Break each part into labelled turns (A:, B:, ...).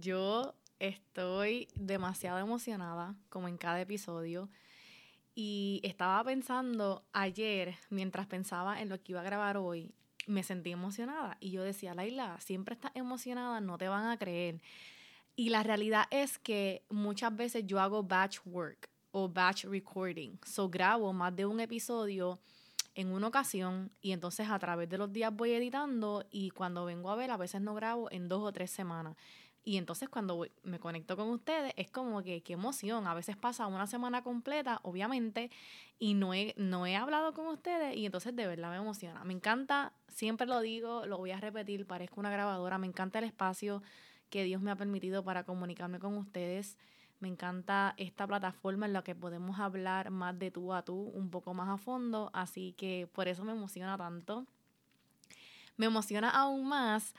A: yo estoy demasiado emocionada, como en cada episodio. Y estaba pensando ayer, mientras pensaba en lo que iba a grabar hoy, me sentí emocionada. Y yo decía, Laila, siempre estás emocionada, no te van a creer. Y la realidad es que muchas veces yo hago batch work o batch recording. So grabo más de un episodio en una ocasión y entonces a través de los días voy editando y cuando vengo a ver a veces no grabo en dos o tres semanas. Y entonces cuando me conecto con ustedes es como que qué emoción. A veces pasa una semana completa, obviamente, y no he, no he hablado con ustedes y entonces de verdad me emociona. Me encanta, siempre lo digo, lo voy a repetir, parezco una grabadora, me encanta el espacio que Dios me ha permitido para comunicarme con ustedes. Me encanta esta plataforma en la que podemos hablar más de tú a tú, un poco más a fondo, así que por eso me emociona tanto. Me emociona aún más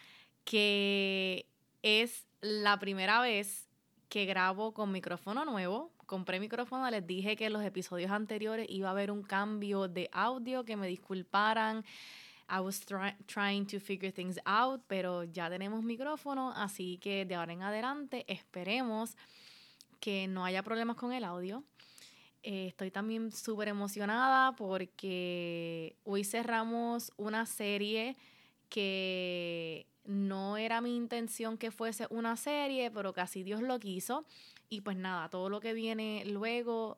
A: que es la primera vez que grabo con micrófono nuevo. Compré micrófono, les dije que en los episodios anteriores iba a haber un cambio de audio, que me disculparan. I was trying to figure things out, pero ya tenemos micrófono, así que de ahora en adelante esperemos que no haya problemas con el audio. Eh, estoy también súper emocionada porque hoy cerramos una serie que no era mi intención que fuese una serie, pero casi Dios lo quiso. Y pues nada, todo lo que viene luego,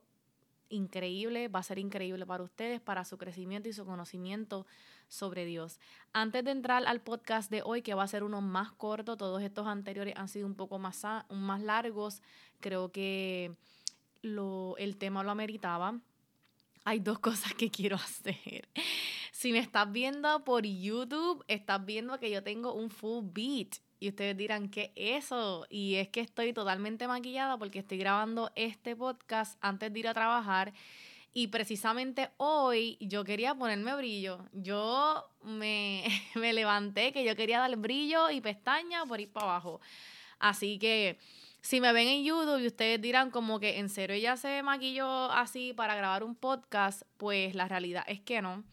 A: increíble, va a ser increíble para ustedes, para su crecimiento y su conocimiento sobre Dios. Antes de entrar al podcast de hoy, que va a ser uno más corto, todos estos anteriores han sido un poco más, más largos, creo que lo, el tema lo ameritaba. Hay dos cosas que quiero hacer. Si me estás viendo por YouTube, estás viendo que yo tengo un full beat. Y ustedes dirán, ¿qué es eso? Y es que estoy totalmente maquillada porque estoy grabando este podcast antes de ir a trabajar. Y precisamente hoy yo quería ponerme brillo. Yo me, me levanté que yo quería dar brillo y pestaña por ir para abajo. Así que si me ven en YouTube y ustedes dirán como que en serio ella se maquilló así para grabar un podcast, pues la realidad es que no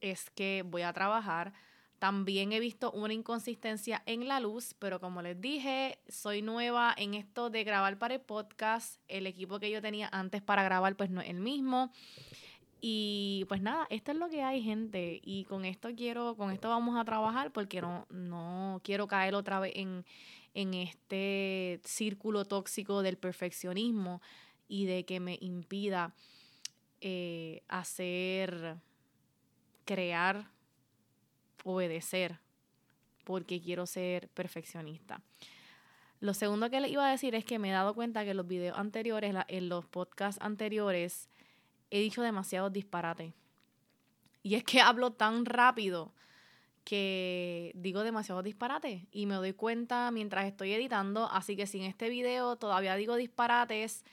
A: es que voy a trabajar. También he visto una inconsistencia en la luz, pero como les dije, soy nueva en esto de grabar para el podcast. El equipo que yo tenía antes para grabar pues no es el mismo. Y pues nada, esto es lo que hay, gente. Y con esto quiero, con esto vamos a trabajar porque no, no quiero caer otra vez en, en este círculo tóxico del perfeccionismo y de que me impida eh, hacer crear, obedecer, porque quiero ser perfeccionista. Lo segundo que le iba a decir es que me he dado cuenta que en los videos anteriores, en los podcasts anteriores, he dicho demasiados disparates. Y es que hablo tan rápido que digo demasiados disparates y me doy cuenta mientras estoy editando. Así que si en este video todavía digo disparates,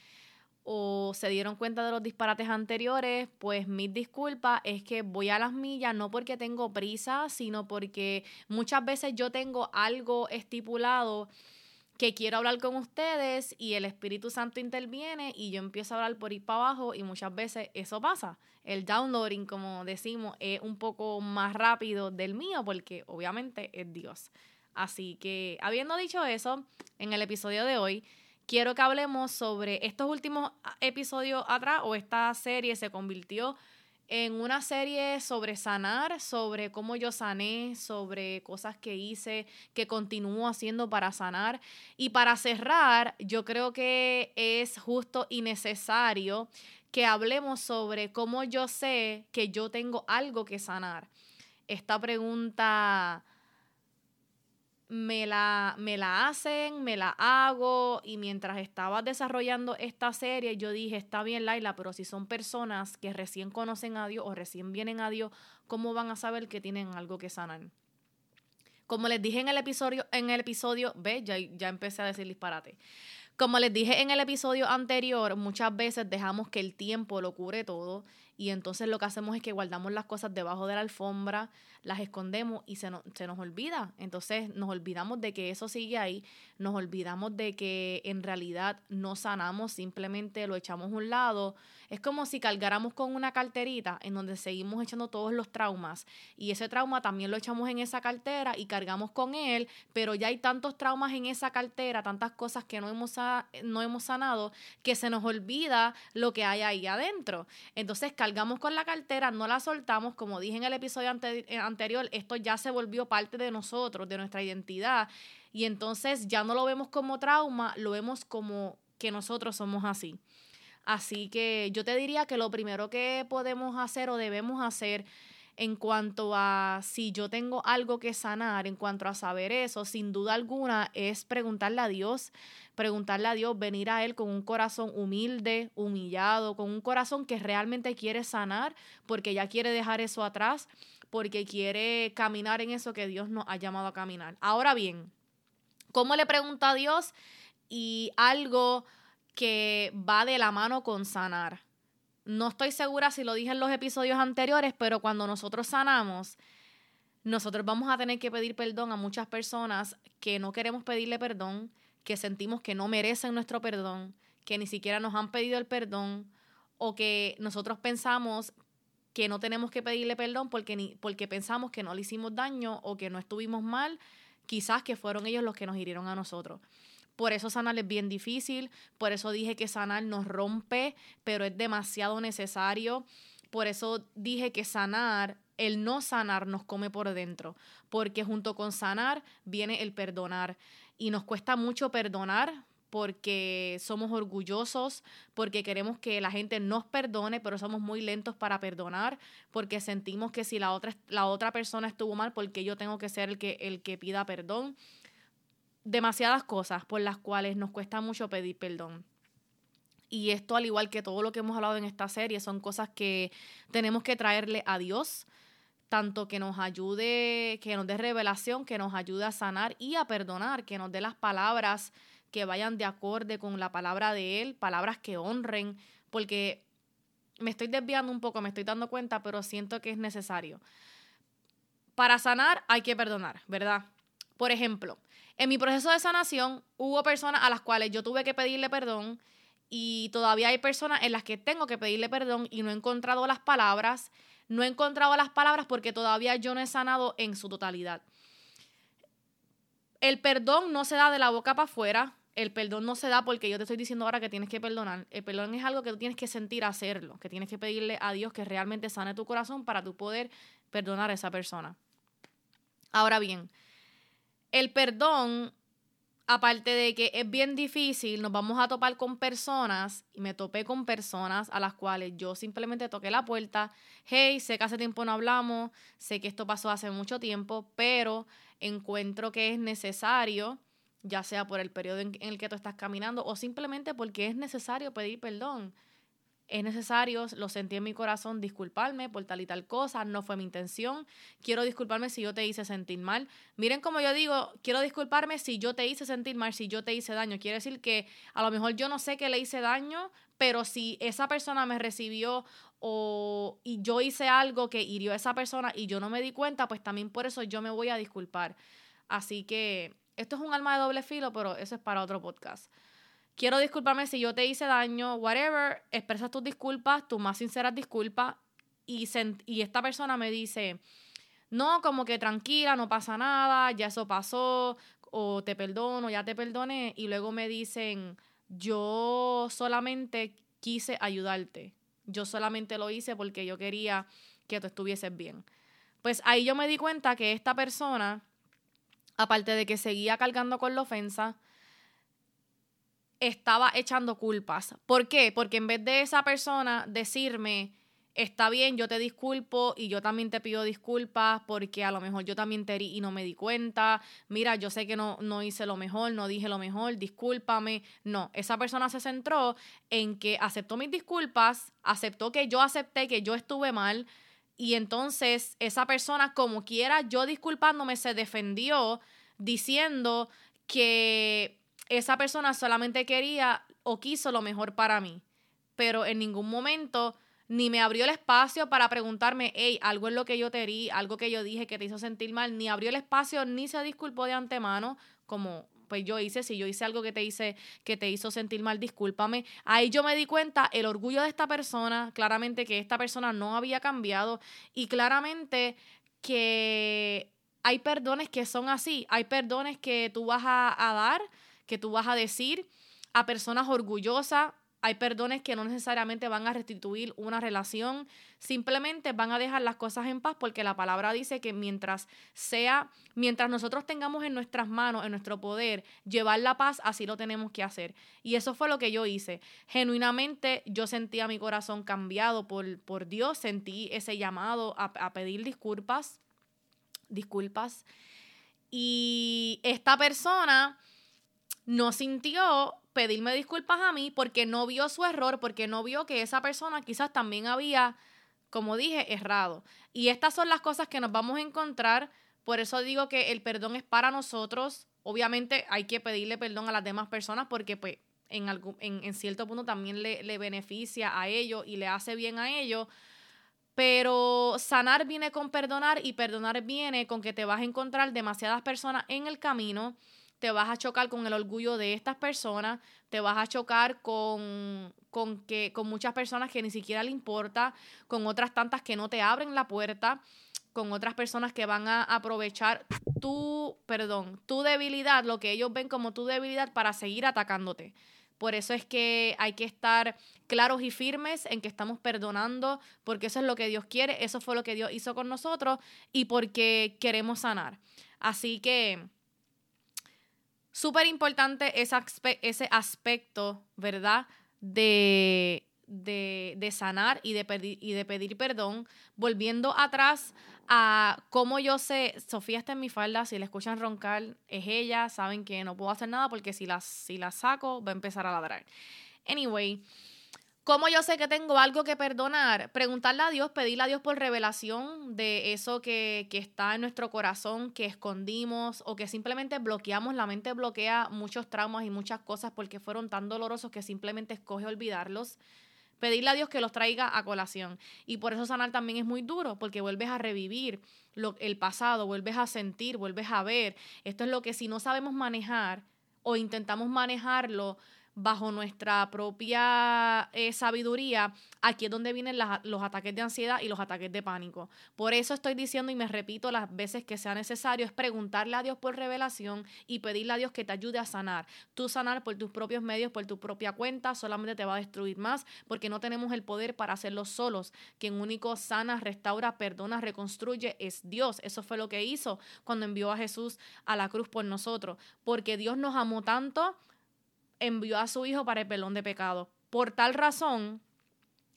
A: o se dieron cuenta de los disparates anteriores, pues mis disculpas es que voy a las millas no porque tengo prisa, sino porque muchas veces yo tengo algo estipulado que quiero hablar con ustedes y el Espíritu Santo interviene y yo empiezo a hablar por ir para abajo y muchas veces eso pasa. El downloading, como decimos, es un poco más rápido del mío porque obviamente es Dios. Así que, habiendo dicho eso, en el episodio de hoy, quiero que hablemos sobre estos últimos episodios atrás o esta serie se convirtió en una serie sobre sanar, sobre cómo yo sané, sobre cosas que hice, que continúo haciendo para sanar. Y para cerrar, yo creo que es justo y necesario que hablemos sobre cómo yo sé que yo tengo algo que sanar. Esta pregunta me la, me la hacen, me la hago y mientras estaba desarrollando esta serie yo dije, está bien Laila, pero si son personas que recién conocen a Dios o recién vienen a Dios, ¿cómo van a saber que tienen algo que sanar? Como les dije en el episodio, en el episodio, ve, ya, ya empecé a decir disparate. Como les dije en el episodio anterior, muchas veces dejamos que el tiempo lo cure todo y entonces lo que hacemos es que guardamos las cosas debajo de la alfombra, las escondemos y se, se nos olvida. Entonces nos olvidamos de que eso sigue ahí, nos olvidamos de que en realidad no sanamos, simplemente lo echamos a un lado. Es como si cargáramos con una carterita en donde seguimos echando todos los traumas y ese trauma también lo echamos en esa cartera y cargamos con él, pero ya hay tantos traumas en esa cartera, tantas cosas que no hemos, no hemos sanado, que se nos olvida lo que hay ahí adentro. Entonces cargamos con la cartera, no la soltamos, como dije en el episodio eh, esto ya se volvió parte de nosotros, de nuestra identidad, y entonces ya no lo vemos como trauma, lo vemos como que nosotros somos así. Así que yo te diría que lo primero que podemos hacer o debemos hacer en cuanto a si yo tengo algo que sanar, en cuanto a saber eso, sin duda alguna es preguntarle a Dios, preguntarle a Dios, venir a Él con un corazón humilde, humillado, con un corazón que realmente quiere sanar, porque ya quiere dejar eso atrás, porque quiere caminar en eso que Dios nos ha llamado a caminar. Ahora bien, ¿cómo le pregunta a Dios? Y algo que va de la mano con sanar. No estoy segura si lo dije en los episodios anteriores, pero cuando nosotros sanamos, nosotros vamos a tener que pedir perdón a muchas personas que no queremos pedirle perdón, que sentimos que no merecen nuestro perdón, que ni siquiera nos han pedido el perdón o que nosotros pensamos que no tenemos que pedirle perdón porque, ni, porque pensamos que no le hicimos daño o que no estuvimos mal, quizás que fueron ellos los que nos hirieron a nosotros. Por eso sanar es bien difícil, por eso dije que sanar nos rompe, pero es demasiado necesario. Por eso dije que sanar, el no sanar nos come por dentro, porque junto con sanar viene el perdonar. Y nos cuesta mucho perdonar porque somos orgullosos, porque queremos que la gente nos perdone, pero somos muy lentos para perdonar, porque sentimos que si la otra, la otra persona estuvo mal, porque yo tengo que ser el que, el que pida perdón demasiadas cosas por las cuales nos cuesta mucho pedir perdón. Y esto, al igual que todo lo que hemos hablado en esta serie, son cosas que tenemos que traerle a Dios, tanto que nos ayude, que nos dé revelación, que nos ayude a sanar y a perdonar, que nos dé las palabras que vayan de acorde con la palabra de Él, palabras que honren, porque me estoy desviando un poco, me estoy dando cuenta, pero siento que es necesario. Para sanar hay que perdonar, ¿verdad? Por ejemplo, en mi proceso de sanación hubo personas a las cuales yo tuve que pedirle perdón y todavía hay personas en las que tengo que pedirle perdón y no he encontrado las palabras. No he encontrado las palabras porque todavía yo no he sanado en su totalidad. El perdón no se da de la boca para afuera. El perdón no se da porque yo te estoy diciendo ahora que tienes que perdonar. El perdón es algo que tú tienes que sentir hacerlo, que tienes que pedirle a Dios que realmente sane tu corazón para tú poder perdonar a esa persona. Ahora bien, el perdón, aparte de que es bien difícil, nos vamos a topar con personas, y me topé con personas a las cuales yo simplemente toqué la puerta, hey, sé que hace tiempo no hablamos, sé que esto pasó hace mucho tiempo, pero encuentro que es necesario, ya sea por el periodo en el que tú estás caminando o simplemente porque es necesario pedir perdón es necesario, lo sentí en mi corazón, disculparme por tal y tal cosa, no fue mi intención, quiero disculparme si yo te hice sentir mal. Miren como yo digo, quiero disculparme si yo te hice sentir mal, si yo te hice daño. Quiere decir que a lo mejor yo no sé que le hice daño, pero si esa persona me recibió o y yo hice algo que hirió a esa persona y yo no me di cuenta, pues también por eso yo me voy a disculpar. Así que esto es un alma de doble filo, pero eso es para otro podcast quiero disculparme si yo te hice daño, whatever, expresas tus disculpas, tus más sinceras disculpas, y, y esta persona me dice, no, como que tranquila, no pasa nada, ya eso pasó, o te perdono, ya te perdoné, y luego me dicen, yo solamente quise ayudarte, yo solamente lo hice porque yo quería que tú estuvieses bien. Pues ahí yo me di cuenta que esta persona, aparte de que seguía cargando con la ofensa, estaba echando culpas. ¿Por qué? Porque en vez de esa persona decirme, está bien, yo te disculpo y yo también te pido disculpas porque a lo mejor yo también te herí y no me di cuenta, mira, yo sé que no, no hice lo mejor, no dije lo mejor, discúlpame. No, esa persona se centró en que aceptó mis disculpas, aceptó que yo acepté que yo estuve mal. Y entonces esa persona, como quiera, yo disculpándome, se defendió diciendo que esa persona solamente quería o quiso lo mejor para mí, pero en ningún momento ni me abrió el espacio para preguntarme, hey, algo es lo que yo te di, algo que yo dije que te hizo sentir mal, ni abrió el espacio, ni se disculpó de antemano, como pues yo hice, si yo hice algo que te hice, que te hizo sentir mal, discúlpame. Ahí yo me di cuenta el orgullo de esta persona, claramente que esta persona no había cambiado y claramente que hay perdones que son así, hay perdones que tú vas a, a dar, que tú vas a decir a personas orgullosas, hay perdones que no necesariamente van a restituir una relación, simplemente van a dejar las cosas en paz porque la palabra dice que mientras sea, mientras nosotros tengamos en nuestras manos, en nuestro poder, llevar la paz, así lo tenemos que hacer. Y eso fue lo que yo hice. Genuinamente yo sentía mi corazón cambiado por, por Dios, sentí ese llamado a, a pedir disculpas, disculpas. Y esta persona no sintió pedirme disculpas a mí porque no vio su error, porque no vio que esa persona quizás también había, como dije, errado. Y estas son las cosas que nos vamos a encontrar. Por eso digo que el perdón es para nosotros. Obviamente hay que pedirle perdón a las demás personas porque pues en, algún, en, cierto punto también le, le beneficia a ellos y le hace bien a ellos. Pero sanar viene con perdonar y perdonar viene con que te vas a encontrar demasiadas personas en el camino te vas a chocar con el orgullo de estas personas, te vas a chocar con, con, que, con muchas personas que ni siquiera le importa, con otras tantas que no te abren la puerta, con otras personas que van a aprovechar tu, perdón, tu debilidad, lo que ellos ven como tu debilidad para seguir atacándote. Por eso es que hay que estar claros y firmes en que estamos perdonando, porque eso es lo que Dios quiere, eso fue lo que Dios hizo con nosotros y porque queremos sanar. Así que súper importante ese, ese aspecto, ¿verdad? De, de, sanar y de, pedir, y de pedir perdón. Volviendo atrás a cómo yo sé, Sofía está en mi falda, si la escuchan roncar, es ella, saben que no puedo hacer nada porque si la, si la saco va a empezar a ladrar. Anyway, ¿Cómo yo sé que tengo algo que perdonar? Preguntarle a Dios, pedirle a Dios por revelación de eso que, que, está en nuestro corazón, que escondimos o que simplemente bloqueamos. La mente bloquea muchos traumas y muchas cosas porque fueron tan dolorosos que simplemente escoge olvidarlos. Pedirle a Dios que los traiga a colación. Y por eso sanar también es muy duro, porque vuelves a revivir lo, el pasado, vuelves a sentir, vuelves a ver. Esto es lo que si no sabemos manejar o intentamos manejarlo, bajo nuestra propia eh, sabiduría, aquí es donde vienen los ataques de ansiedad y los ataques de pánico. Por eso estoy diciendo y me repito las veces que sea necesario, es preguntarle a Dios por revelación y pedirle a Dios que te ayude a sanar. Tú sanar por tus propios medios, por tu propia cuenta, solamente te va a destruir más porque no tenemos el poder para hacerlo solos. Quien único sana, restaura, perdona, reconstruye es Dios. Eso fue lo que hizo cuando envió a Jesús a la cruz por nosotros. Porque Dios nos amó tanto envió a su Hijo para el pelón de pecado. Por tal razón,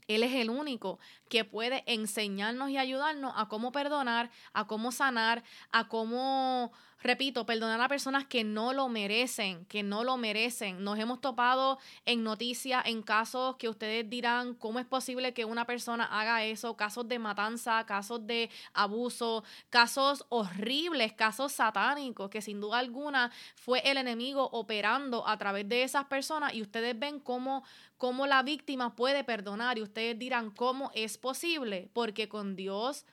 A: Él es el único que puede enseñarnos y ayudarnos a cómo perdonar, a cómo sanar, a cómo repito, perdonar a personas que no lo merecen, que no lo merecen. Nos hemos topado en noticias, en casos que ustedes dirán, ¿cómo es posible que una persona haga eso? Casos de matanza, casos de abuso, casos horribles, casos satánicos, que sin duda alguna fue el enemigo operando a través de esas personas y ustedes ven cómo, cómo la víctima puede perdonar y ustedes dirán, ¿cómo es posible? Porque con Dios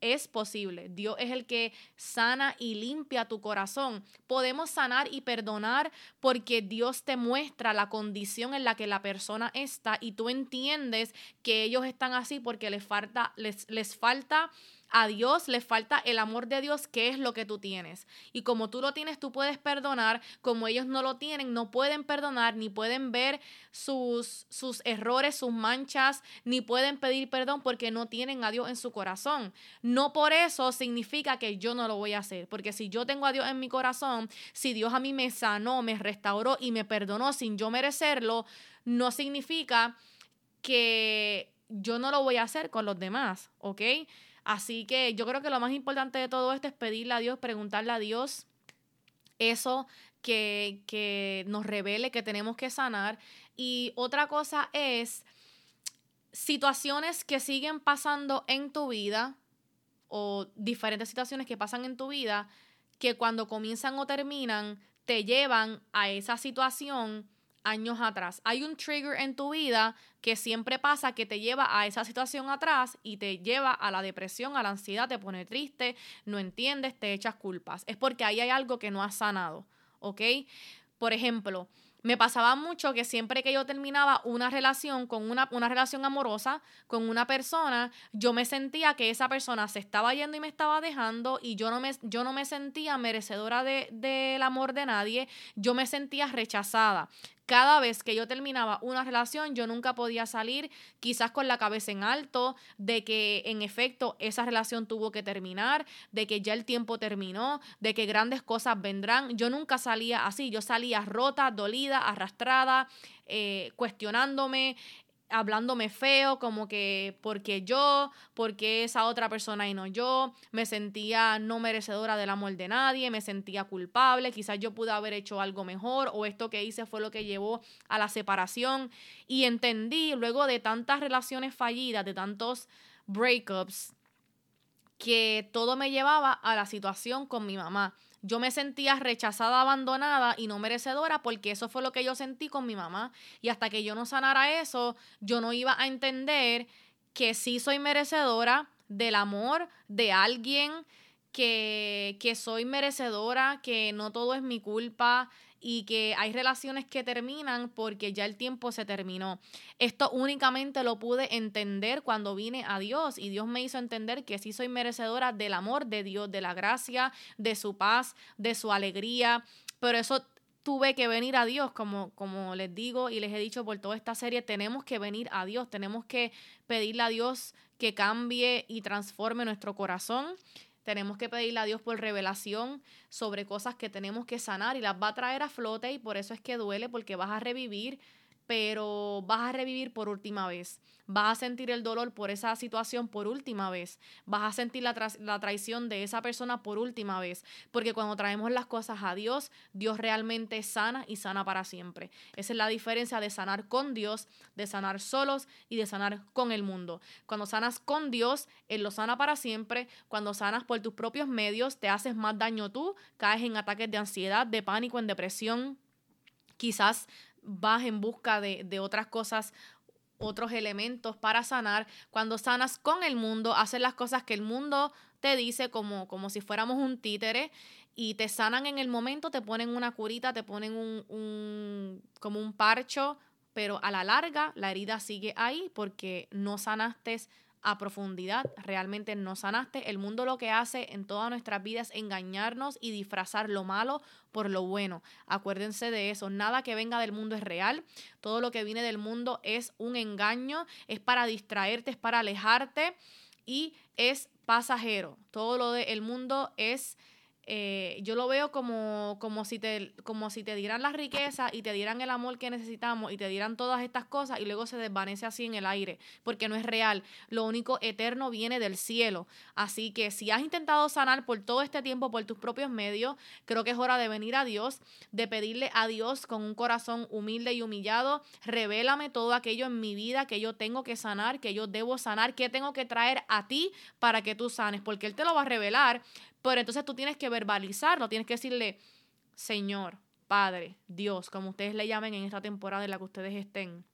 A: es posible. Dios es el que sana y limpia tu corazón. Podemos sanar y perdonar porque Dios te muestra la condición en la que la persona está y tú entiendes que ellos están así porque les falta, les, les falta a Dios le falta el amor de Dios, que es lo que tú tienes. Y como tú lo tienes, tú puedes perdonar, como ellos no lo tienen, no pueden perdonar, ni pueden ver sus, sus errores, sus manchas, ni pueden pedir perdón porque no tienen a Dios en su corazón. No por eso significa que yo no lo voy a hacer, porque si yo tengo a Dios en mi corazón, si Dios a mí me sanó, me restauró y me perdonó sin yo merecerlo, no significa que yo no lo voy a hacer con los demás, ¿ok? Así que yo creo que lo más importante de todo esto es pedirle a Dios, preguntarle a Dios eso que, que nos revele que tenemos que sanar. Y otra cosa es situaciones que siguen pasando en tu vida o diferentes situaciones que pasan en tu vida que cuando comienzan o terminan te llevan a esa situación años atrás. Hay un trigger en tu vida que siempre pasa que te lleva a esa situación atrás y te lleva a la depresión, a la ansiedad, te pone triste, no entiendes, te echas culpas. Es porque ahí hay algo que no has sanado, ¿ok? Por ejemplo, me pasaba mucho que siempre que yo terminaba una relación con una, una, relación amorosa con una persona, yo me sentía que esa persona se estaba yendo y me estaba dejando y yo no me, yo no me sentía merecedora del de, amor de nadie, yo me sentía rechazada cada vez que yo terminaba una relación, yo nunca podía salir quizás con la cabeza en alto de que en efecto esa relación tuvo que terminar, de que ya el tiempo terminó, de que grandes cosas vendrán. Yo nunca salía así, yo salía rota, dolida, arrastrada, eh, cuestionándome, hablándome feo, como que porque yo, porque esa otra persona y no yo, me sentía no merecedora del amor de nadie, me sentía culpable, quizás yo pude haber hecho algo mejor o esto que hice fue lo que llevó a la separación. Y entendí luego de tantas relaciones fallidas, de tantos breakups, que todo me llevaba a la situación con mi mamá yo me sentía rechazada, abandonada y no merecedora porque eso fue lo que yo sentí con mi mamá. Y hasta que yo no sanara eso, yo no iba a entender que sí soy merecedora del amor de alguien, que, que soy merecedora, que no todo es mi culpa, y que hay relaciones que terminan porque ya el tiempo se terminó. Esto únicamente lo pude entender cuando vine a Dios y Dios me hizo entender que sí soy merecedora del amor de Dios, de la gracia, de su paz, de su alegría, pero eso tuve que venir a Dios, como, como les digo y les he dicho por toda esta serie, tenemos que venir a Dios, tenemos que pedirle a Dios que cambie y transforme nuestro corazón tenemos que pedirle a Dios por revelación sobre cosas que tenemos que sanar y las va a traer a flote y por eso es que duele porque vas a revivir pero vas a revivir por última vez. Vas a sentir el dolor por esa situación por última vez. Vas a sentir la, la, traición de esa persona por última vez. Porque cuando traemos las cosas a Dios, Dios realmente sana y sana para siempre. Esa es la diferencia de sanar con Dios, de sanar solos y de sanar con el mundo. Cuando sanas con Dios, Él lo sana para siempre. Cuando sanas por tus propios medios, te haces más daño tú, caes en ataques de ansiedad, de pánico, en depresión. Quizás vas en busca de, de otras cosas otros elementos para sanar. Cuando sanas con el mundo, haces las cosas que el mundo te dice como, como si fuéramos un títere y te sanan en el momento, te ponen una curita, te ponen un, un como un parcho, pero a la larga la herida sigue ahí porque no sanaste a profundidad, realmente no sanaste. El mundo lo que hace en todas nuestras vidas es engañarnos y disfrazar lo malo por lo bueno. Acuérdense de eso, nada que venga del mundo es real, todo lo que viene del mundo es un engaño, es para distraerte, es para alejarte y es pasajero. Todo lo del mundo es eh, yo lo veo como, como, si te, como si te dieran la riqueza y te dieran el amor que necesitamos y te dieran todas estas cosas y luego se desvanece así en el aire, porque no es real. Lo único eterno viene del cielo. Así que si has intentado sanar por todo este tiempo por tus propios medios, creo que es hora de venir a Dios, de pedirle a Dios con un corazón humilde y humillado, revélame todo aquello en mi vida que yo tengo que sanar, que yo debo sanar, que tengo que traer a ti para que tú sanes, porque Él te lo va a revelar, pero entonces tú tienes que verbalizarlo, tienes que decirle, Señor, Padre, Dios, como ustedes le llamen en esta temporada en la que ustedes estén.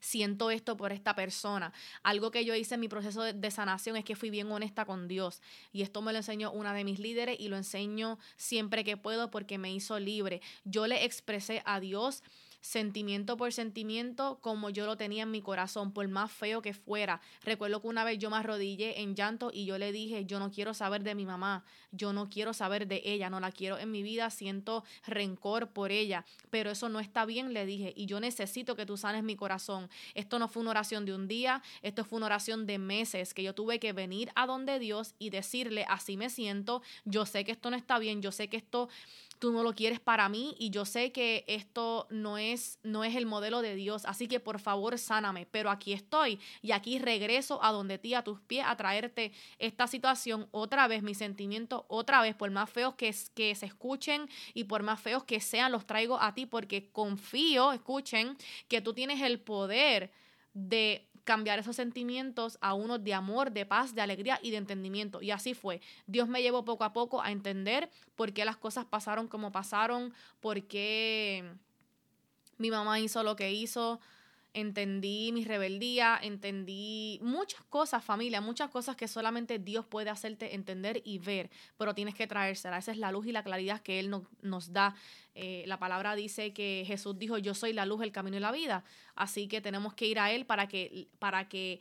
A: Siento esto por esta persona. Algo que yo hice en mi proceso de, sanación es que fui bien honesta con Dios. Y esto me lo enseñó una de mis líderes y lo enseño siempre que puedo porque me hizo libre. Yo le expresé a Dios sentimiento por sentimiento como yo lo tenía en mi corazón, por más feo que fuera. Recuerdo que una vez yo me arrodillé en llanto y yo le dije, yo no quiero saber de mi mamá, yo no quiero saber de ella, no la quiero en mi vida, siento rencor por ella, pero eso no está bien, le dije, y yo necesito que tú sanes mi corazón. Esto no fue una oración de un día, esto fue una oración de meses, que yo tuve que venir a donde Dios y decirle, así me siento, yo sé que esto no está bien, yo sé que esto tú no lo quieres para mí y yo sé que esto no es, no es el modelo de Dios, así que por favor sáname, pero aquí estoy y aquí regreso a donde ti, a tus pies, a traerte esta situación otra vez, mis sentimientos otra vez, por más feos que, que se escuchen y por más feos que sean, los traigo a ti porque confío, escuchen, que tú tienes el poder de cambiar esos sentimientos a unos de amor, de paz, de alegría y de entendimiento. Y así fue. Dios me llevó poco a poco a entender por qué las cosas pasaron como pasaron, por qué mi mamá hizo lo que hizo, entendí mi rebeldía, entendí muchas cosas, familia, muchas cosas que solamente Dios puede hacerte entender y ver, pero tienes que traérsela. Esa es la luz y la claridad que Él nos da. Eh, la palabra dice que Jesús dijo, yo soy la luz, el camino y la vida. Así que tenemos que ir a Él para que, para que,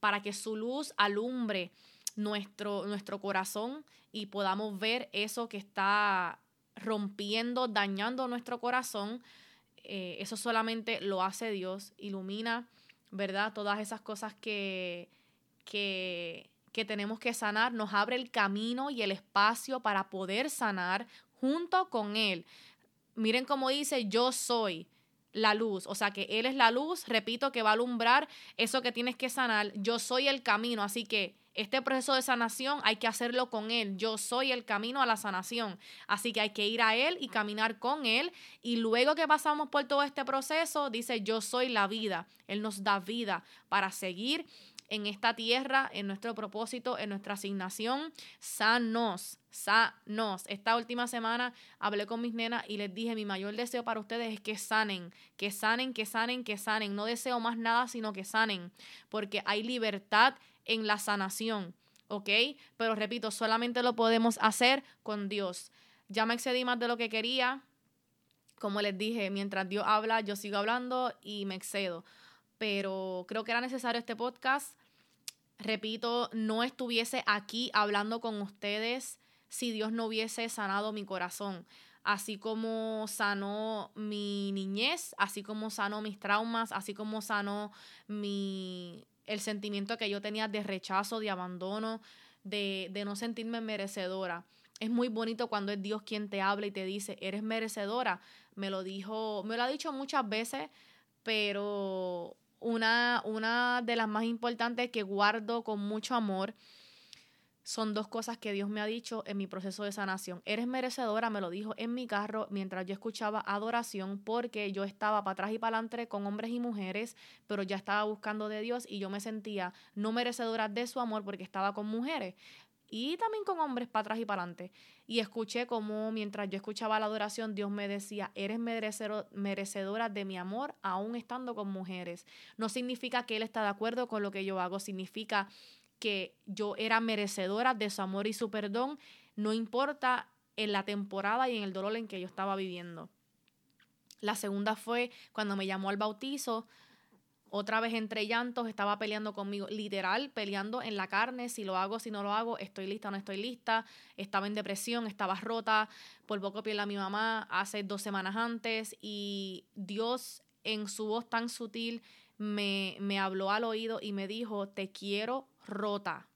A: para que su luz alumbre nuestro, nuestro corazón y podamos ver eso que está rompiendo, dañando nuestro corazón eh, eso solamente lo hace Dios, ilumina, ¿verdad? Todas esas cosas que, que, que tenemos que sanar, nos abre el camino y el espacio para poder sanar junto con Él. Miren cómo dice, yo soy la luz, o sea que Él es la luz, repito, que va a alumbrar eso que tienes que sanar, yo soy el camino, así que este proceso de sanación hay que hacerlo con Él. Yo soy el camino a la sanación. Así que hay que ir a Él y caminar con Él. Y luego que pasamos por todo este proceso, dice, yo soy la vida. Él nos da vida para seguir en esta tierra, en nuestro propósito, en nuestra asignación. Sanos, sanos. Esta última semana hablé con mis nenas y les dije, mi mayor deseo para ustedes es que sanen, que sanen, que sanen, que sanen. No deseo más nada, sino que sanen, porque hay libertad en la sanación, ¿ok? Pero repito, solamente lo podemos hacer con Dios. Ya me excedí más de lo que quería. Como les dije, mientras Dios habla, yo sigo hablando y me excedo. Pero creo que era necesario este podcast. Repito, no estuviese aquí hablando con ustedes si Dios no hubiese sanado mi corazón así como sanó mi niñez, así como sanó mis traumas, así como sanó mi el sentimiento que yo tenía de rechazo, de abandono, de, de no sentirme merecedora. Es muy bonito cuando es Dios quien te habla y te dice, eres merecedora. Me lo dijo, me lo ha dicho muchas veces, pero una, una de las más importantes que guardo con mucho amor son dos cosas que Dios me ha dicho en mi proceso de sanación. Eres merecedora, me lo dijo en mi carro mientras yo escuchaba adoración, porque yo estaba para atrás y para adelante con hombres y mujeres, pero ya estaba buscando de Dios y yo me sentía no merecedora de su amor porque estaba con mujeres y también con hombres para atrás y para adelante. Y escuché como mientras yo escuchaba la adoración, Dios me decía, eres merecedora de mi amor aún estando con mujeres. No significa que Él está de acuerdo con lo que yo hago, significa que yo era merecedora de su amor y su perdón, no importa en la temporada y en el dolor en que yo estaba viviendo. La segunda fue cuando me llamó al bautizo, otra vez entre llantos, estaba peleando conmigo, literal, peleando en la carne, si lo hago, si no lo hago, estoy lista no estoy lista, estaba en depresión, estaba rota, por poco piel a mi mamá hace dos semanas antes y Dios en su voz tan sutil me, me habló al oído y me dijo, te quiero rota.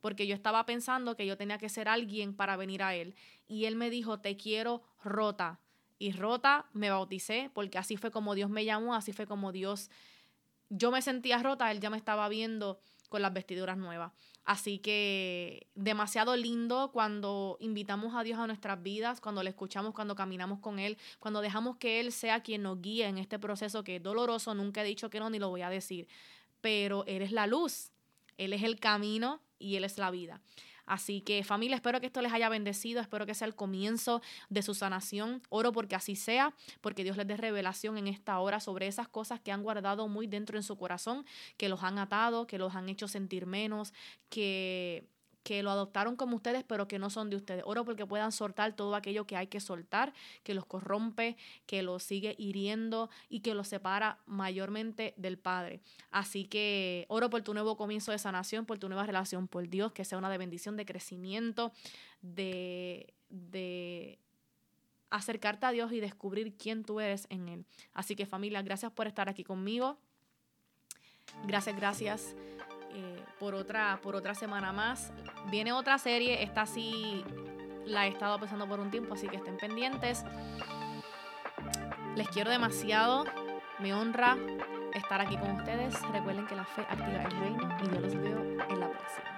A: Porque yo estaba pensando que yo tenía que ser alguien para venir a Él. Y Él me dijo, te quiero rota. Y rota me bauticé, porque así fue como Dios me llamó, así fue como Dios... Yo me sentía rota, Él ya me estaba viendo con las vestiduras nuevas. Así que demasiado lindo cuando invitamos a Dios a nuestras vidas, cuando le escuchamos, cuando caminamos con Él, cuando dejamos que Él sea quien nos guíe en este proceso que es doloroso. Nunca he dicho que no, ni lo voy a decir. Pero Él es la luz él es el camino y Él es la vida. Así que familia, espero que esto les haya bendecido, espero que sea el comienzo de su sanación. Oro porque así sea, porque Dios les dé revelación en esta hora sobre esas cosas que han guardado muy dentro en su corazón, que los han atado, que los han hecho sentir menos, que que lo adoptaron como ustedes, pero que no son de ustedes. Oro porque puedan soltar todo aquello que hay que soltar, que los corrompe, que los sigue hiriendo y que los separa mayormente del Padre. Así que oro por tu nuevo comienzo de sanación, por tu nueva relación por Dios, que sea una de bendición, de crecimiento, de, de acercarte a Dios y descubrir quién tú eres en Él. Así que familia, gracias por estar aquí conmigo. Gracias, gracias. Eh, por, otra, por otra semana más. Viene otra serie, esta sí la he estado pensando por un tiempo, así que estén pendientes. Les quiero demasiado, me honra estar aquí con ustedes. Recuerden que la fe activa el reino y yo los veo en la próxima.